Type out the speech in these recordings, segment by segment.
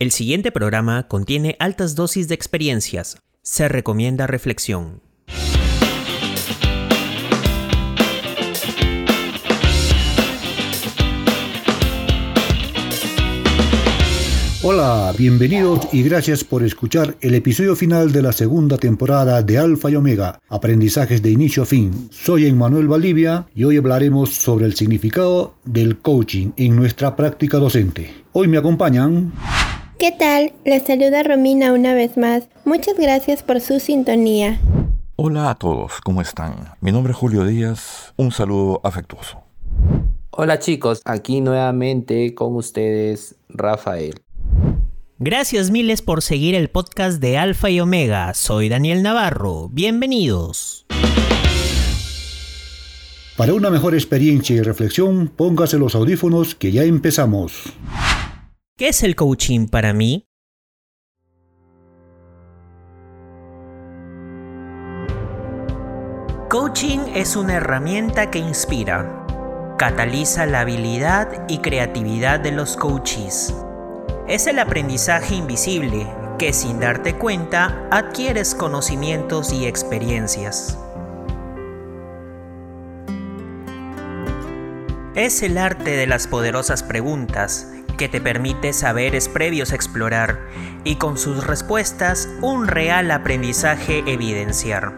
El siguiente programa contiene altas dosis de experiencias. Se recomienda reflexión. Hola, bienvenidos y gracias por escuchar el episodio final de la segunda temporada de Alfa y Omega, aprendizajes de inicio a fin. Soy Emmanuel Valdivia y hoy hablaremos sobre el significado del coaching en nuestra práctica docente. Hoy me acompañan... ¿Qué tal? Les saluda Romina una vez más. Muchas gracias por su sintonía. Hola a todos, ¿cómo están? Mi nombre es Julio Díaz, un saludo afectuoso. Hola chicos, aquí nuevamente con ustedes Rafael. Gracias miles por seguir el podcast de Alfa y Omega. Soy Daniel Navarro. Bienvenidos. Para una mejor experiencia y reflexión, póngase los audífonos que ya empezamos. ¿Qué es el coaching para mí? Coaching es una herramienta que inspira, cataliza la habilidad y creatividad de los coaches. Es el aprendizaje invisible que sin darte cuenta adquieres conocimientos y experiencias. Es el arte de las poderosas preguntas que te permite saberes previos explorar y con sus respuestas un real aprendizaje evidenciar.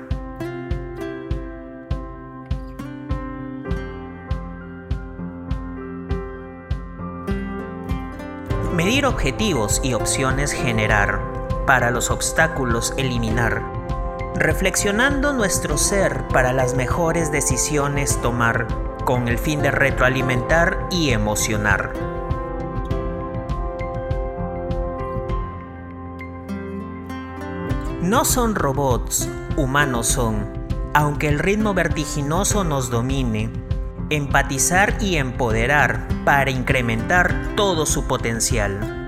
Medir objetivos y opciones generar, para los obstáculos eliminar, reflexionando nuestro ser para las mejores decisiones tomar, con el fin de retroalimentar y emocionar. No son robots, humanos son, aunque el ritmo vertiginoso nos domine, empatizar y empoderar para incrementar todo su potencial.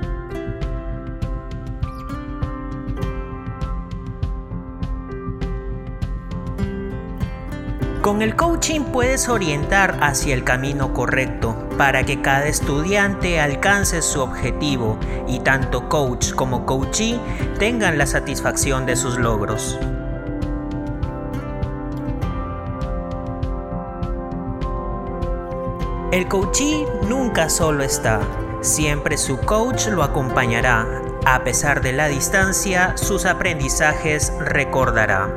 Con el coaching puedes orientar hacia el camino correcto para que cada estudiante alcance su objetivo y tanto coach como coachee tengan la satisfacción de sus logros. El coachee nunca solo está, siempre su coach lo acompañará. A pesar de la distancia, sus aprendizajes recordará.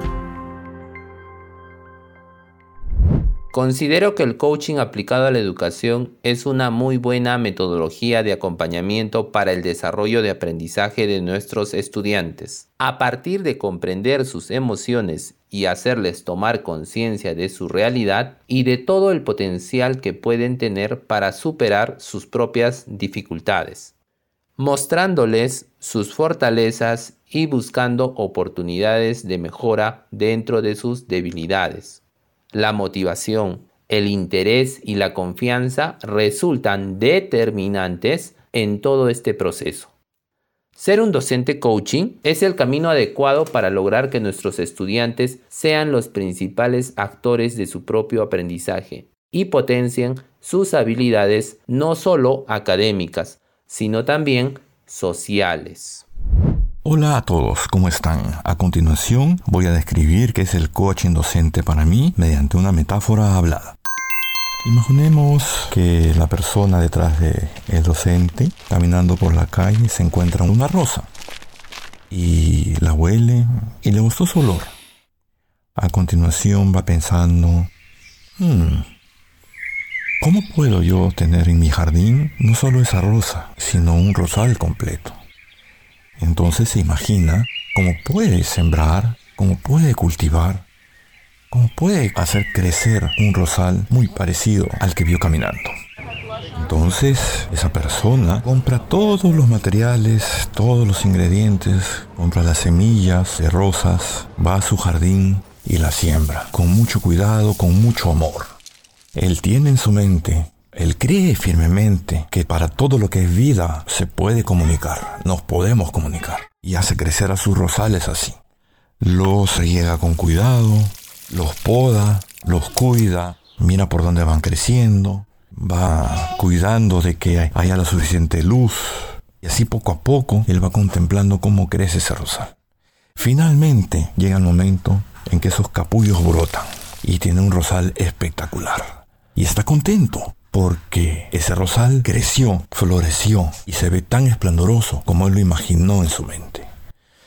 Considero que el coaching aplicado a la educación es una muy buena metodología de acompañamiento para el desarrollo de aprendizaje de nuestros estudiantes. A partir de comprender sus emociones y hacerles tomar conciencia de su realidad y de todo el potencial que pueden tener para superar sus propias dificultades, mostrándoles sus fortalezas y buscando oportunidades de mejora dentro de sus debilidades la motivación, el interés y la confianza resultan determinantes en todo este proceso. Ser un docente coaching es el camino adecuado para lograr que nuestros estudiantes sean los principales actores de su propio aprendizaje y potencien sus habilidades no solo académicas, sino también sociales. Hola a todos, ¿cómo están? A continuación voy a describir qué es el coaching docente para mí mediante una metáfora hablada. Imaginemos que la persona detrás del el docente, caminando por la calle, se encuentra una rosa y la huele y le gustó su olor. A continuación va pensando, hmm, ¿cómo puedo yo tener en mi jardín no solo esa rosa, sino un rosal completo? Entonces se imagina cómo puede sembrar, cómo puede cultivar, cómo puede hacer crecer un rosal muy parecido al que vio caminando. Entonces esa persona compra todos los materiales, todos los ingredientes, compra las semillas de rosas, va a su jardín y la siembra, con mucho cuidado, con mucho amor. Él tiene en su mente él cree firmemente que para todo lo que es vida se puede comunicar, nos podemos comunicar. Y hace crecer a sus rosales así. Los riega con cuidado, los poda, los cuida, mira por dónde van creciendo, va cuidando de que haya la suficiente luz Y así poco a poco él va contemplando cómo crece ese rosal. Finalmente llega el momento en que esos capullos brotan y tiene un rosal espectacular. Y está contento porque ese rosal creció, floreció y se ve tan esplendoroso como él lo imaginó en su mente.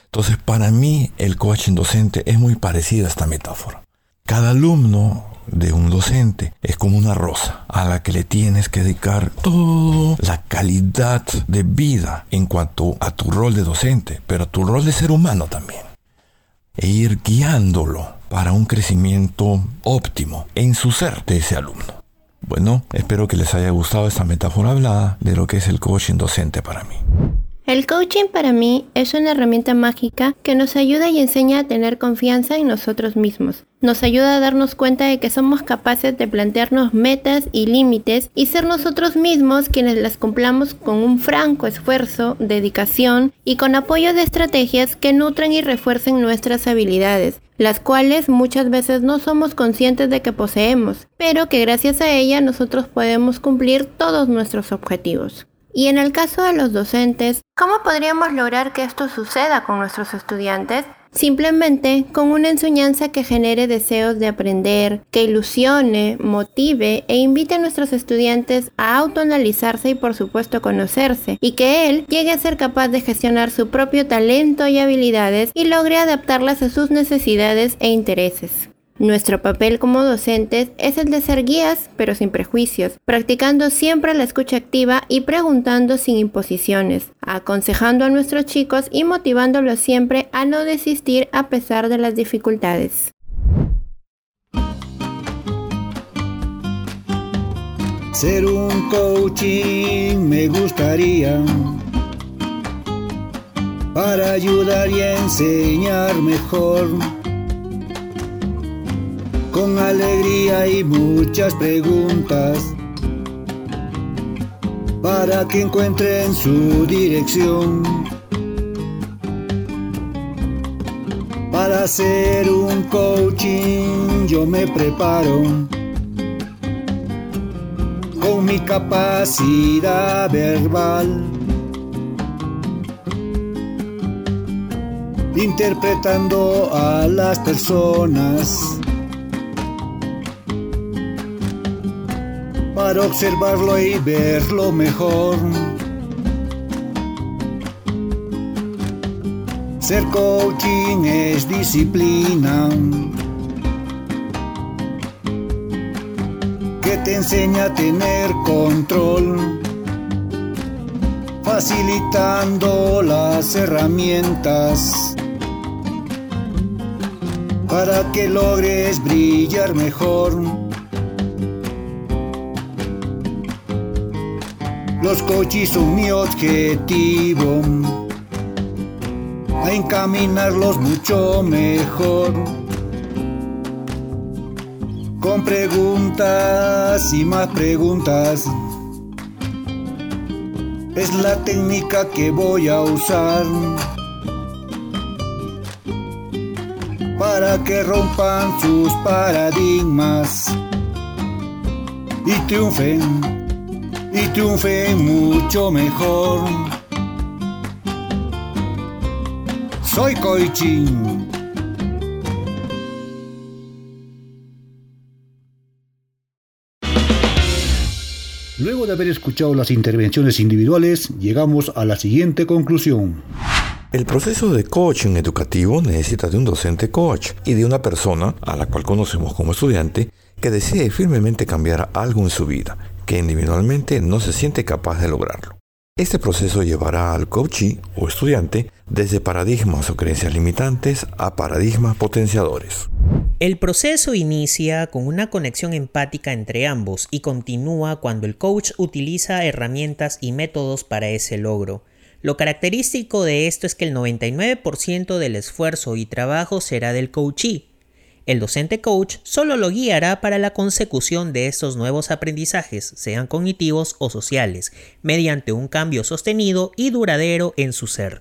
Entonces para mí el coaching docente es muy parecido a esta metáfora. Cada alumno de un docente es como una rosa a la que le tienes que dedicar toda la calidad de vida en cuanto a tu rol de docente, pero a tu rol de ser humano también. E ir guiándolo para un crecimiento óptimo en su ser de ese alumno. Bueno, espero que les haya gustado esta metáfora hablada de lo que es el coaching docente para mí. El coaching para mí es una herramienta mágica que nos ayuda y enseña a tener confianza en nosotros mismos. Nos ayuda a darnos cuenta de que somos capaces de plantearnos metas y límites y ser nosotros mismos quienes las cumplamos con un franco esfuerzo, dedicación y con apoyo de estrategias que nutren y refuercen nuestras habilidades, las cuales muchas veces no somos conscientes de que poseemos, pero que gracias a ella nosotros podemos cumplir todos nuestros objetivos. Y en el caso de los docentes, ¿cómo podríamos lograr que esto suceda con nuestros estudiantes? Simplemente con una enseñanza que genere deseos de aprender, que ilusione, motive e invite a nuestros estudiantes a autoanalizarse y por supuesto conocerse, y que él llegue a ser capaz de gestionar su propio talento y habilidades y logre adaptarlas a sus necesidades e intereses. Nuestro papel como docentes es el de ser guías, pero sin prejuicios, practicando siempre la escucha activa y preguntando sin imposiciones, aconsejando a nuestros chicos y motivándolos siempre a no desistir a pesar de las dificultades. Ser un coaching me gustaría para ayudar y enseñar mejor con alegría y muchas preguntas para que encuentren su dirección. Para hacer un coaching yo me preparo con mi capacidad verbal. Interpretando a las personas para observarlo y verlo mejor. Ser coaching es disciplina que te enseña a tener control, facilitando las herramientas para que logres brillar mejor. Los coches son mi objetivo, a encaminarlos mucho mejor. Con preguntas y más preguntas. Es la técnica que voy a usar para que rompan sus paradigmas y triunfen y triunfe mucho mejor. Soy Koichin. Luego de haber escuchado las intervenciones individuales, llegamos a la siguiente conclusión. El proceso de coaching educativo necesita de un docente coach y de una persona, a la cual conocemos como estudiante, que desee firmemente cambiar algo en su vida que individualmente no se siente capaz de lograrlo. Este proceso llevará al coachee o estudiante desde paradigmas o creencias limitantes a paradigmas potenciadores. El proceso inicia con una conexión empática entre ambos y continúa cuando el coach utiliza herramientas y métodos para ese logro. Lo característico de esto es que el 99% del esfuerzo y trabajo será del coachee, el docente coach solo lo guiará para la consecución de estos nuevos aprendizajes, sean cognitivos o sociales, mediante un cambio sostenido y duradero en su ser.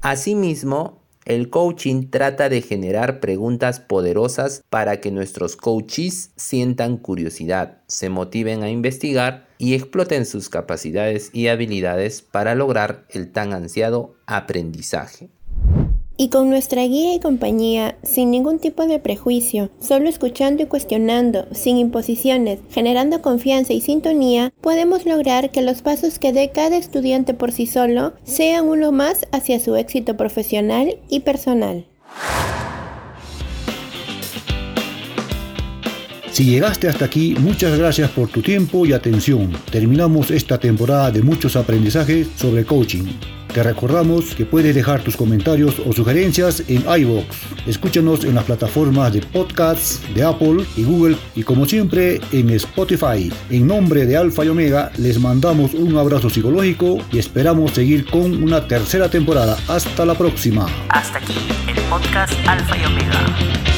Asimismo, El coaching trata de generar preguntas poderosas para que nuestros coaches sientan curiosidad, se motiven a investigar y exploten sus capacidades y habilidades para lograr el tan ansiado aprendizaje. Y con nuestra guía y compañía, sin ningún tipo de prejuicio, solo escuchando y cuestionando, sin imposiciones, generando confianza y sintonía, podemos lograr que los pasos que dé cada estudiante por sí solo sean uno más hacia su éxito profesional y personal. Si llegaste hasta aquí, muchas gracias por tu tiempo y atención. Terminamos esta temporada de muchos aprendizajes sobre coaching. Te recordamos que puedes dejar tus comentarios o sugerencias en iVoox. Escúchanos en las plataformas de podcasts de Apple y Google y como siempre en Spotify. En nombre de Alfa y Omega les mandamos un abrazo psicológico y esperamos seguir con una tercera temporada. Hasta la próxima. Hasta aquí el podcast Alfa y Omega.